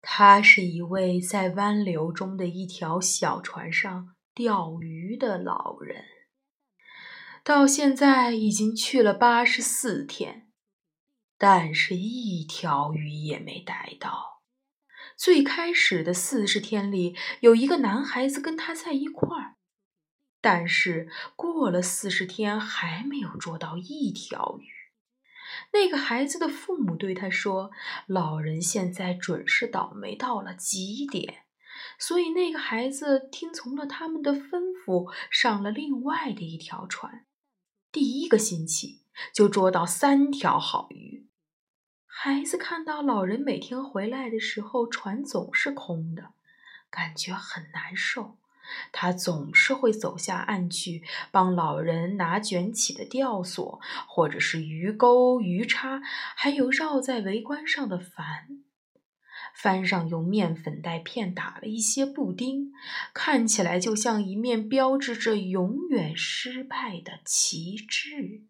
他是一位在湾流中的一条小船上钓鱼的老人，到现在已经去了八十四天，但是一条鱼也没逮到。最开始的四十天里，有一个男孩子跟他在一块儿，但是过了四十天还没有捉到一条鱼。那个孩子的父母对他说：“老人现在准是倒霉到了极点。”所以那个孩子听从了他们的吩咐，上了另外的一条船。第一个星期就捉到三条好鱼。孩子看到老人每天回来的时候，船总是空的，感觉很难受。他总是会走下岸去，帮老人拿卷起的吊索，或者是鱼钩、鱼叉，还有绕在围观上的帆。帆上用面粉带片打了一些布丁，看起来就像一面标志着永远失败的旗帜。